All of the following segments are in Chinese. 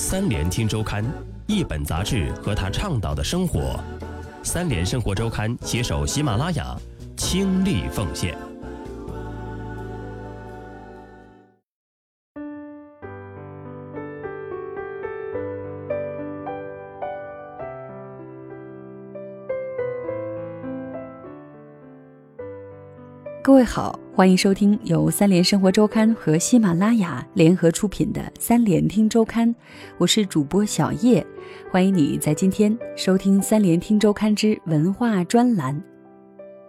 三联听周刊，一本杂志和他倡导的生活。三联生活周刊携手喜马拉雅，倾力奉献。各位好，欢迎收听由三联生活周刊和喜马拉雅联合出品的《三联听周刊》，我是主播小叶，欢迎你在今天收听《三联听周刊》之文化专栏。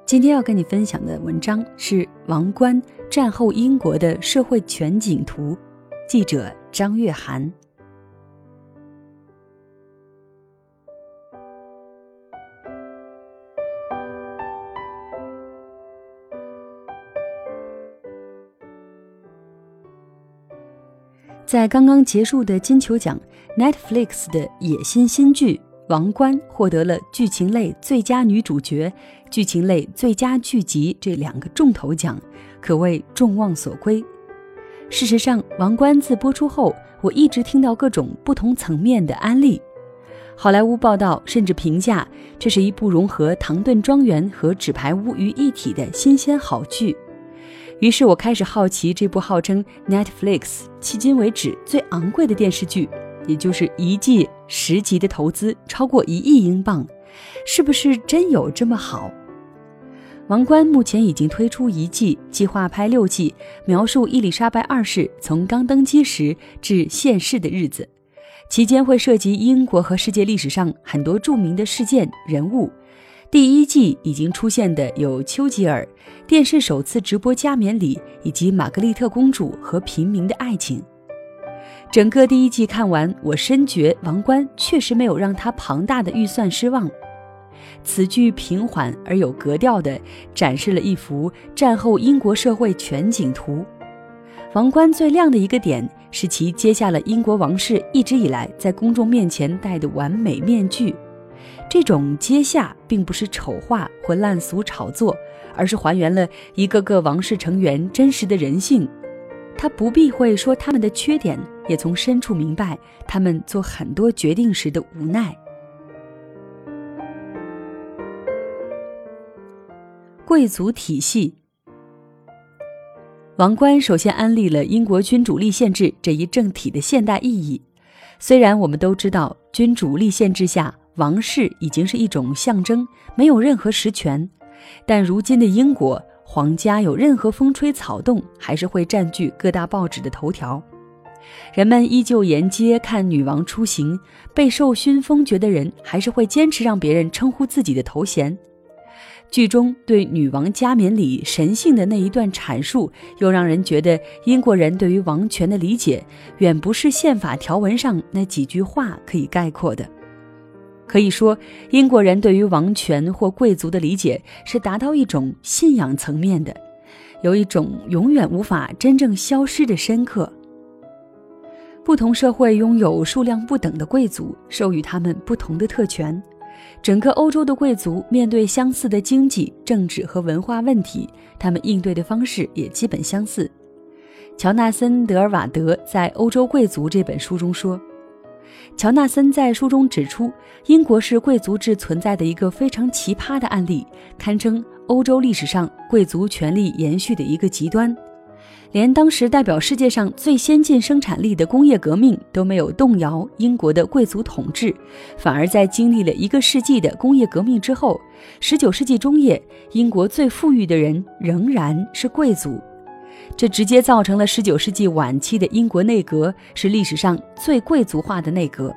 今天要跟你分享的文章是王冠战后英国的社会全景图，记者张月涵。在刚刚结束的金球奖，Netflix 的野心新剧《王冠》获得了剧情类最佳女主角、剧情类最佳剧集这两个重头奖，可谓众望所归。事实上，《王冠》自播出后，我一直听到各种不同层面的安利。好莱坞报道甚至评价这是一部融合《唐顿庄园》和《纸牌屋》于一体的新鲜好剧。于是我开始好奇这部号称 Netflix 迄今为止最昂贵的电视剧，也就是一季十集的投资超过一亿英镑，是不是真有这么好？王冠目前已经推出一季，计划拍六季，描述伊丽莎白二世从刚登基时至现世的日子，期间会涉及英国和世界历史上很多著名的事件人物。第一季已经出现的有丘吉尔、电视首次直播加冕礼，以及玛格丽特公主和平民的爱情。整个第一季看完，我深觉《王冠》确实没有让他庞大的预算失望。此剧平缓而有格调地展示了一幅战后英国社会全景图。《王冠》最亮的一个点是其揭下了英国王室一直以来在公众面前戴的完美面具。这种接下并不是丑化或烂俗炒作，而是还原了一个个王室成员真实的人性。他不避讳说他们的缺点，也从深处明白他们做很多决定时的无奈。贵族体系，王冠首先安利了英国君主立宪制这一政体的现代意义。虽然我们都知道君主立宪制下。王室已经是一种象征，没有任何实权。但如今的英国皇家有任何风吹草动，还是会占据各大报纸的头条。人们依旧沿街看女王出行，被授勋封爵的人还是会坚持让别人称呼自己的头衔。剧中对女王加冕礼神性的那一段阐述，又让人觉得英国人对于王权的理解，远不是宪法条文上那几句话可以概括的。可以说，英国人对于王权或贵族的理解是达到一种信仰层面的，有一种永远无法真正消失的深刻。不同社会拥有数量不等的贵族，授予他们不同的特权。整个欧洲的贵族面对相似的经济、政治和文化问题，他们应对的方式也基本相似。乔纳森·德尔瓦德在《欧洲贵族》这本书中说。乔纳森在书中指出，英国是贵族制存在的一个非常奇葩的案例，堪称欧洲历史上贵族权力延续的一个极端。连当时代表世界上最先进生产力的工业革命都没有动摇英国的贵族统治，反而在经历了一个世纪的工业革命之后，19世纪中叶，英国最富裕的人仍然是贵族。这直接造成了19世纪晚期的英国内阁是历史上最贵族化的内阁，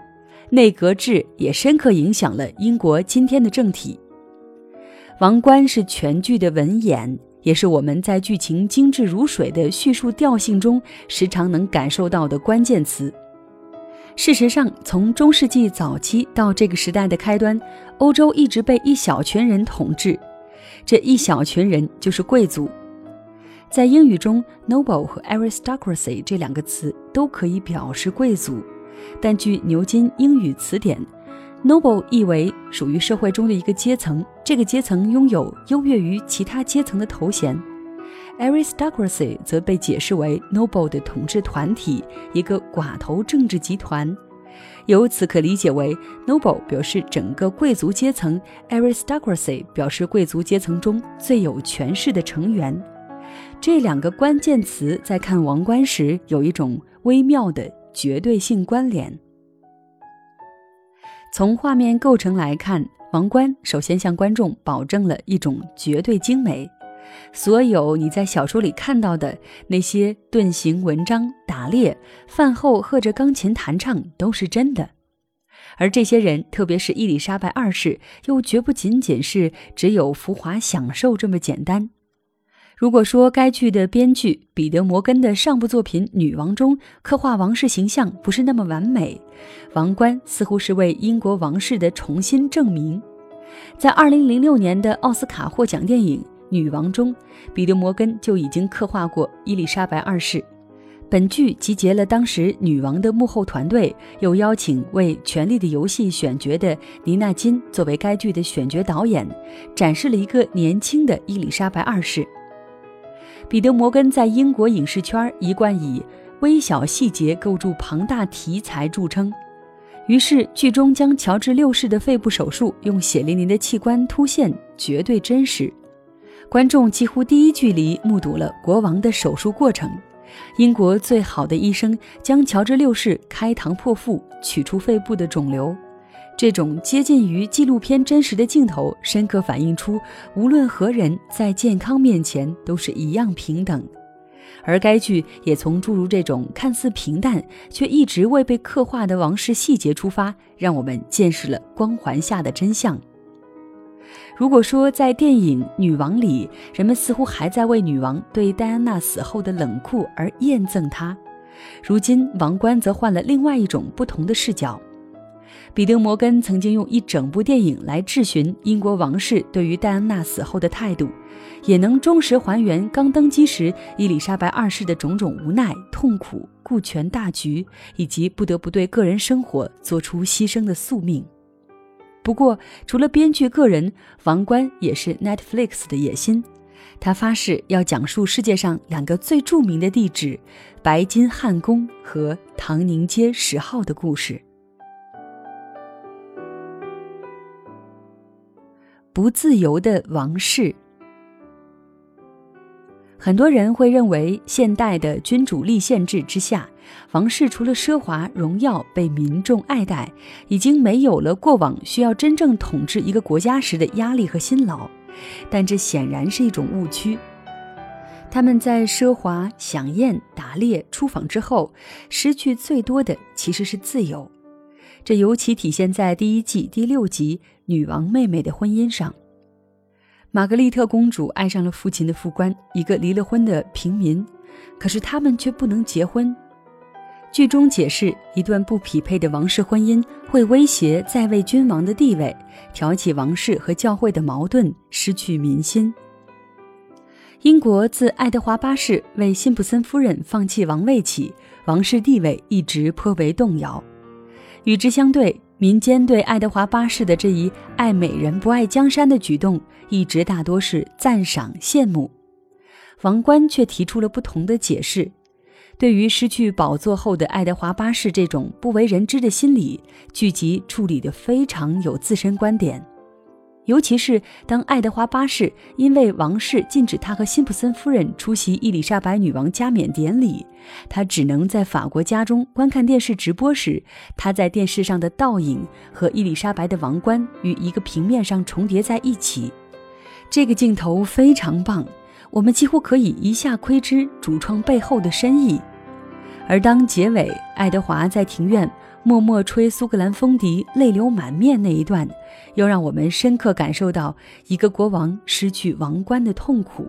内阁制也深刻影响了英国今天的政体。王冠是全剧的文眼，也是我们在剧情精致如水的叙述调性中时常能感受到的关键词。事实上，从中世纪早期到这个时代的开端，欧洲一直被一小群人统治，这一小群人就是贵族。在英语中，noble 和 aristocracy 这两个词都可以表示贵族，但据牛津英语词典，noble 意为属于社会中的一个阶层，这个阶层拥有优越于其他阶层的头衔；aristocracy 则被解释为 noble 的统治团体，一个寡头政治集团。由此可理解为，noble 表示整个贵族阶层，aristocracy 表示贵族阶层中最有权势的成员。这两个关键词在看王冠时有一种微妙的绝对性关联。从画面构成来看，王冠首先向观众保证了一种绝对精美。所有你在小说里看到的那些盾形文章、打猎、饭后喝着钢琴弹唱都是真的，而这些人，特别是伊丽莎白二世，又绝不仅仅是只有浮华享受这么简单。如果说该剧的编剧彼得·摩根的上部作品《女王》中刻画王室形象不是那么完美，《王冠》似乎是为英国王室的重新证明。在2006年的奥斯卡获奖电影。女王中，彼得·摩根就已经刻画过伊丽莎白二世。本剧集结了当时女王的幕后团队，又邀请为《权力的游戏》选角的妮娜金作为该剧的选角导演，展示了一个年轻的伊丽莎白二世。彼得·摩根在英国影视圈一贯以微小细节构筑庞大题材著称，于是剧中将乔治六世的肺部手术用血淋淋的器官突现，绝对真实。观众几乎第一距离目睹了国王的手术过程，英国最好的医生将乔治六世开膛破腹取出肺部的肿瘤。这种接近于纪录片真实的镜头，深刻反映出无论何人在健康面前都是一样平等。而该剧也从诸如这种看似平淡却一直未被刻画的王室细节出发，让我们见识了光环下的真相。如果说在电影《女王》里，人们似乎还在为女王对戴安娜死后的冷酷而厌憎她，如今王冠则换了另外一种不同的视角。彼得·摩根曾经用一整部电影来质询英国王室对于戴安娜死后的态度，也能忠实还原刚登基时伊丽莎白二世的种种无奈、痛苦、顾全大局，以及不得不对个人生活做出牺牲的宿命。不过，除了编剧个人，王冠也是 Netflix 的野心。他发誓要讲述世界上两个最著名的地址——白金汉宫和唐宁街十号的故事。不自由的王室。很多人会认为，现代的君主立宪制之下，王室除了奢华荣耀、被民众爱戴，已经没有了过往需要真正统治一个国家时的压力和辛劳。但这显然是一种误区。他们在奢华享宴、打猎、出访之后，失去最多的其实是自由。这尤其体现在第一季第六集女王妹妹的婚姻上。玛格丽特公主爱上了父亲的副官，一个离了婚的平民，可是他们却不能结婚。剧中解释，一段不匹配的王室婚姻会威胁在位君王的地位，挑起王室和教会的矛盾，失去民心。英国自爱德华八世为辛普森夫人放弃王位起，王室地位一直颇为动摇。与之相对，民间对爱德华八世的这一爱美人不爱江山的举动，一直大多是赞赏羡慕。王冠却提出了不同的解释。对于失去宝座后的爱德华八世这种不为人知的心理，剧集处理得非常有自身观点。尤其是当爱德华八世因为王室禁止他和辛普森夫人出席伊丽莎白女王加冕典礼，他只能在法国家中观看电视直播时，他在电视上的倒影和伊丽莎白的王冠与一个平面上重叠在一起。这个镜头非常棒，我们几乎可以一下窥知主创背后的深意。而当结尾，爱德华在庭院。默默吹苏格兰风笛，泪流满面那一段，又让我们深刻感受到一个国王失去王冠的痛苦。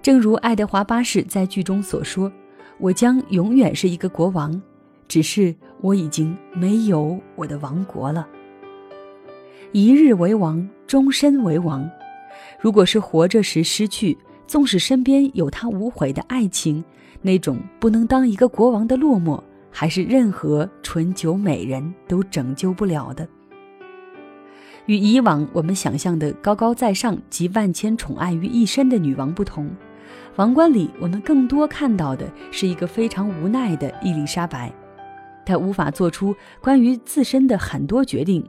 正如爱德华八世在剧中所说：“我将永远是一个国王，只是我已经没有我的王国了。一日为王，终身为王。如果是活着时失去，纵使身边有他无悔的爱情，那种不能当一个国王的落寞。”还是任何纯酒美人都拯救不了的。与以往我们想象的高高在上、集万千宠爱于一身的女王不同，王冠里我们更多看到的是一个非常无奈的伊丽莎白。她无法做出关于自身的很多决定：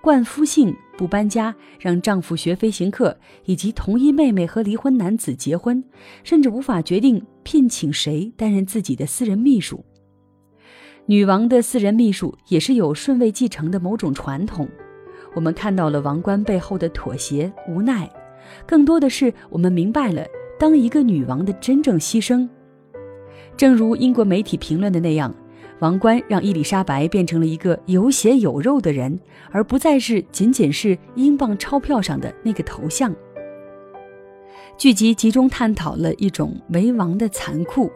冠夫姓、不搬家、让丈夫学飞行课，以及同一妹妹和离婚男子结婚，甚至无法决定聘请谁担任自己的私人秘书。女王的私人秘书也是有顺位继承的某种传统。我们看到了王冠背后的妥协、无奈，更多的是我们明白了当一个女王的真正牺牲。正如英国媒体评论的那样，王冠让伊丽莎白变成了一个有血有肉的人，而不再是仅仅是英镑钞票上的那个头像。剧集集中探讨了一种为王的残酷。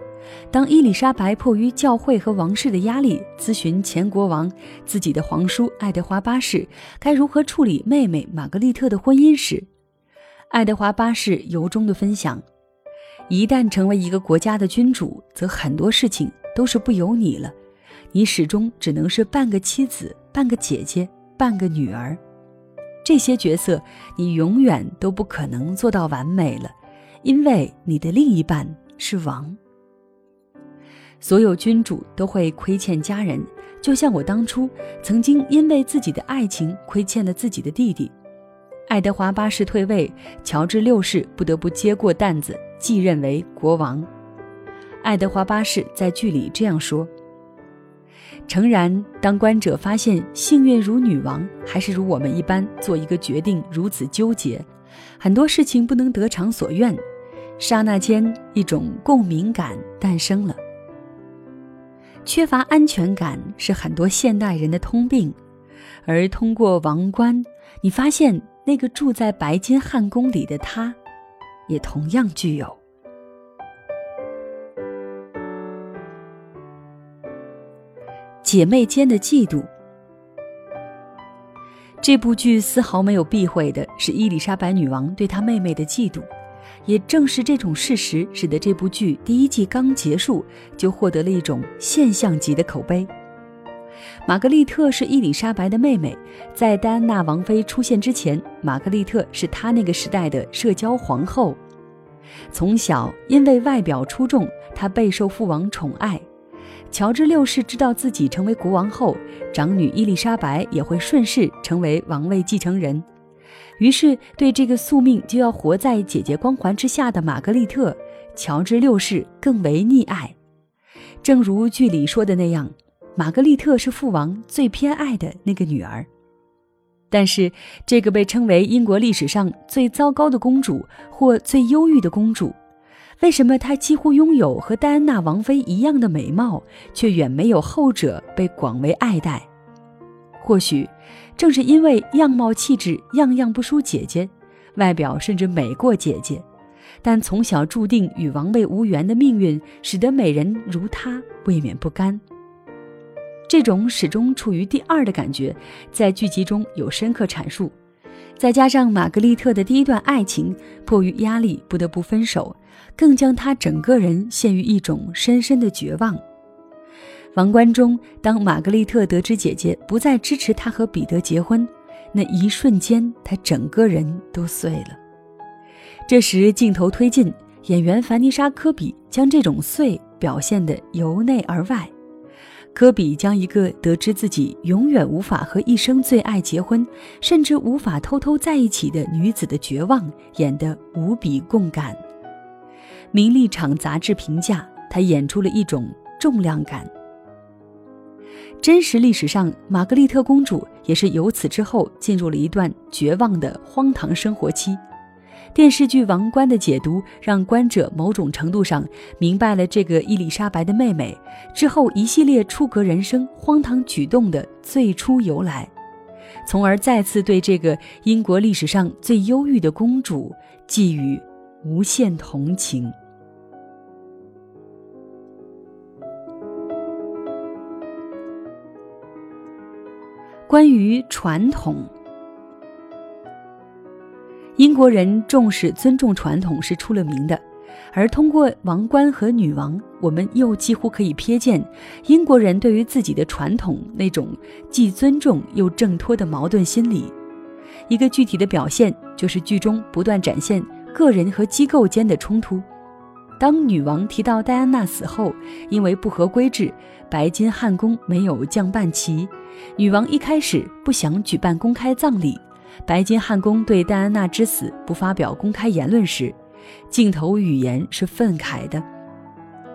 当伊丽莎白迫于教会和王室的压力，咨询前国王自己的皇叔爱德华八世该如何处理妹妹玛格丽特的婚姻时，爱德华八世由衷地分享：一旦成为一个国家的君主，则很多事情都是不由你了，你始终只能是半个妻子、半个姐姐、半个女儿，这些角色你永远都不可能做到完美了，因为你的另一半是王。所有君主都会亏欠家人，就像我当初曾经因为自己的爱情亏欠了自己的弟弟。爱德华八世退位，乔治六世不得不接过担子，继任为国王。爱德华八世在剧里这样说：“诚然，当观者发现幸运如女王，还是如我们一般做一个决定如此纠结，很多事情不能得偿所愿，刹那间一种共鸣感诞生了。”缺乏安全感是很多现代人的通病，而通过王冠，你发现那个住在白金汉宫里的他，也同样具有。姐妹间的嫉妒。这部剧丝毫没有避讳的是伊丽莎白女王对她妹妹的嫉妒。也正是这种事实，使得这部剧第一季刚结束就获得了一种现象级的口碑。玛格丽特是伊丽莎白的妹妹，在戴安娜王妃出现之前，玛格丽特是她那个时代的社交皇后。从小因为外表出众，她备受父王宠爱。乔治六世知道自己成为国王后，长女伊丽莎白也会顺势成为王位继承人。于是，对这个宿命就要活在姐姐光环之下的玛格丽特，乔治六世更为溺爱。正如剧里说的那样，玛格丽特是父王最偏爱的那个女儿。但是，这个被称为英国历史上最糟糕的公主或最忧郁的公主，为什么她几乎拥有和戴安娜王妃一样的美貌，却远没有后者被广为爱戴？或许。正是因为样貌气质样样不输姐姐，外表甚至美过姐姐，但从小注定与王位无缘的命运，使得美人如她未免不甘。这种始终处于第二的感觉，在剧集中有深刻阐述。再加上玛格丽特的第一段爱情，迫于压力不得不分手，更将她整个人陷于一种深深的绝望。王冠中，当玛格丽特得知姐姐不再支持她和彼得结婚，那一瞬间，她整个人都碎了。这时，镜头推进，演员凡妮莎·科比将这种碎表现得由内而外。科比将一个得知自己永远无法和一生最爱结婚，甚至无法偷偷在一起的女子的绝望演得无比共感。名利场杂志评价她演出了一种重量感。真实历史上，玛格丽特公主也是由此之后进入了一段绝望的荒唐生活期。电视剧《王冠》的解读让观者某种程度上明白了这个伊丽莎白的妹妹之后一系列出格人生、荒唐举动的最初由来，从而再次对这个英国历史上最忧郁的公主寄予无限同情。关于传统，英国人重视尊重传统是出了名的，而通过王冠和女王，我们又几乎可以瞥见英国人对于自己的传统那种既尊重又挣脱的矛盾心理。一个具体的表现就是剧中不断展现个人和机构间的冲突。当女王提到戴安娜死后，因为不合规制，白金汉宫没有降半旗，女王一开始不想举办公开葬礼。白金汉宫对戴安娜之死不发表公开言论时，镜头语言是愤慨的。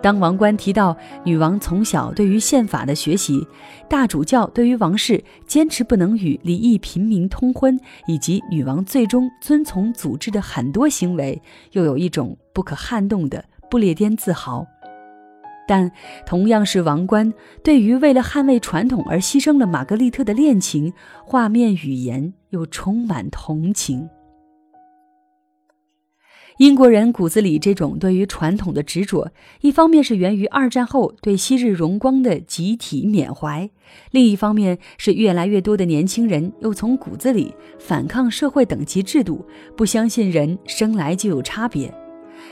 当王冠提到女王从小对于宪法的学习，大主教对于王室坚持不能与离异平民通婚，以及女王最终遵从祖制的很多行为，又有一种不可撼动的不列颠自豪。但同样是王冠，对于为了捍卫传统而牺牲了玛格丽特的恋情，画面语言又充满同情。英国人骨子里这种对于传统的执着，一方面是源于二战后对昔日荣光的集体缅怀，另一方面是越来越多的年轻人又从骨子里反抗社会等级制度，不相信人生来就有差别。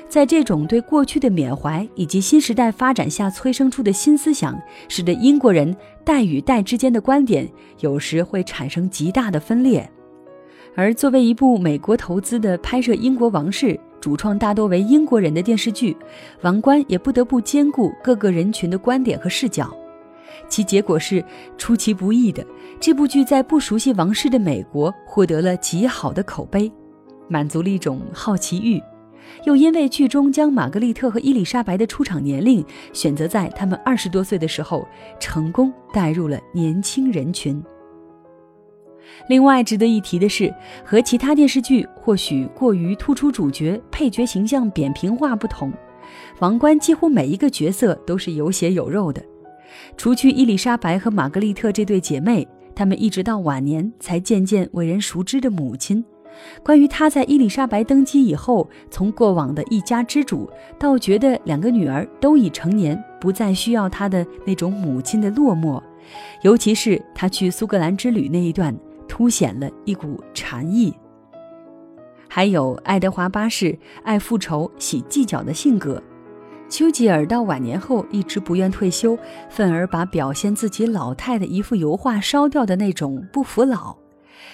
在这种对过去的缅怀以及新时代发展下催生出的新思想，使得英国人代与代之间的观点有时会产生极大的分裂。而作为一部美国投资的拍摄英国王室。主创大多为英国人的电视剧，王冠也不得不兼顾各个人群的观点和视角，其结果是出其不意的，这部剧在不熟悉王室的美国获得了极好的口碑，满足了一种好奇欲，又因为剧中将玛格丽特和伊丽莎白的出场年龄选择在他们二十多岁的时候，成功带入了年轻人群。另外值得一提的是，和其他电视剧或许过于突出主角、配角形象扁平化不同，《王冠》几乎每一个角色都是有血有肉的。除去伊丽莎白和玛格丽特这对姐妹，她们一直到晚年才渐渐为人熟知的母亲。关于她在伊丽莎白登基以后，从过往的一家之主，到觉得两个女儿都已成年，不再需要她的那种母亲的落寞，尤其是她去苏格兰之旅那一段。凸显了一股禅意。还有爱德华八世爱复仇、喜计较的性格，丘吉尔到晚年后一直不愿退休，愤而把表现自己老态的一幅油画烧掉的那种不服老，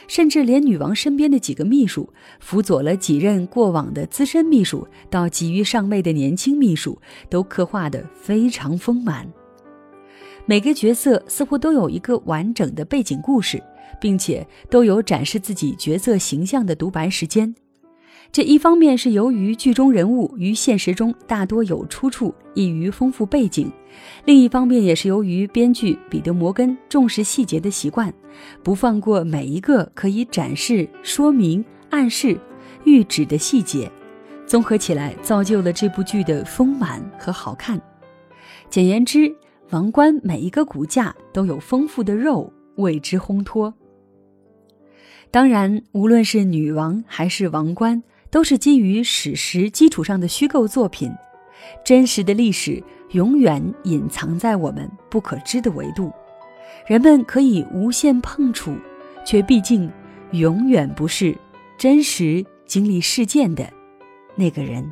甚至连女王身边的几个秘书，辅佐了几任过往的资深秘书到急于上位的年轻秘书，都刻画得非常丰满。每个角色似乎都有一个完整的背景故事。并且都有展示自己角色形象的独白时间，这一方面是由于剧中人物与现实中大多有出处，易于丰富背景；另一方面也是由于编剧彼得·摩根重视细节的习惯，不放过每一个可以展示、说明、暗示、喻指的细节，综合起来造就了这部剧的丰满和好看。简言之，王冠每一个骨架都有丰富的肉为之烘托。当然，无论是女王还是王冠，都是基于史实基础上的虚构作品。真实的历史永远隐藏在我们不可知的维度，人们可以无限碰触，却毕竟永远不是真实经历事件的那个人。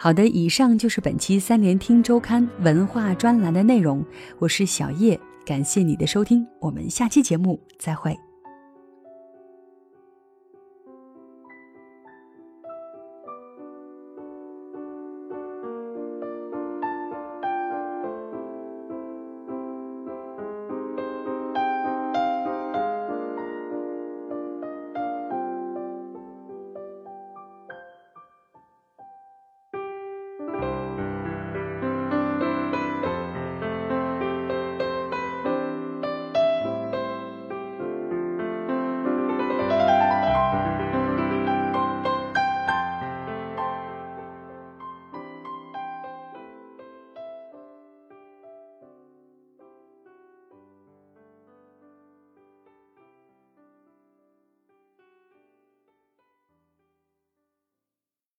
好的，以上就是本期三联听周刊文化专栏的内容。我是小叶，感谢你的收听，我们下期节目再会。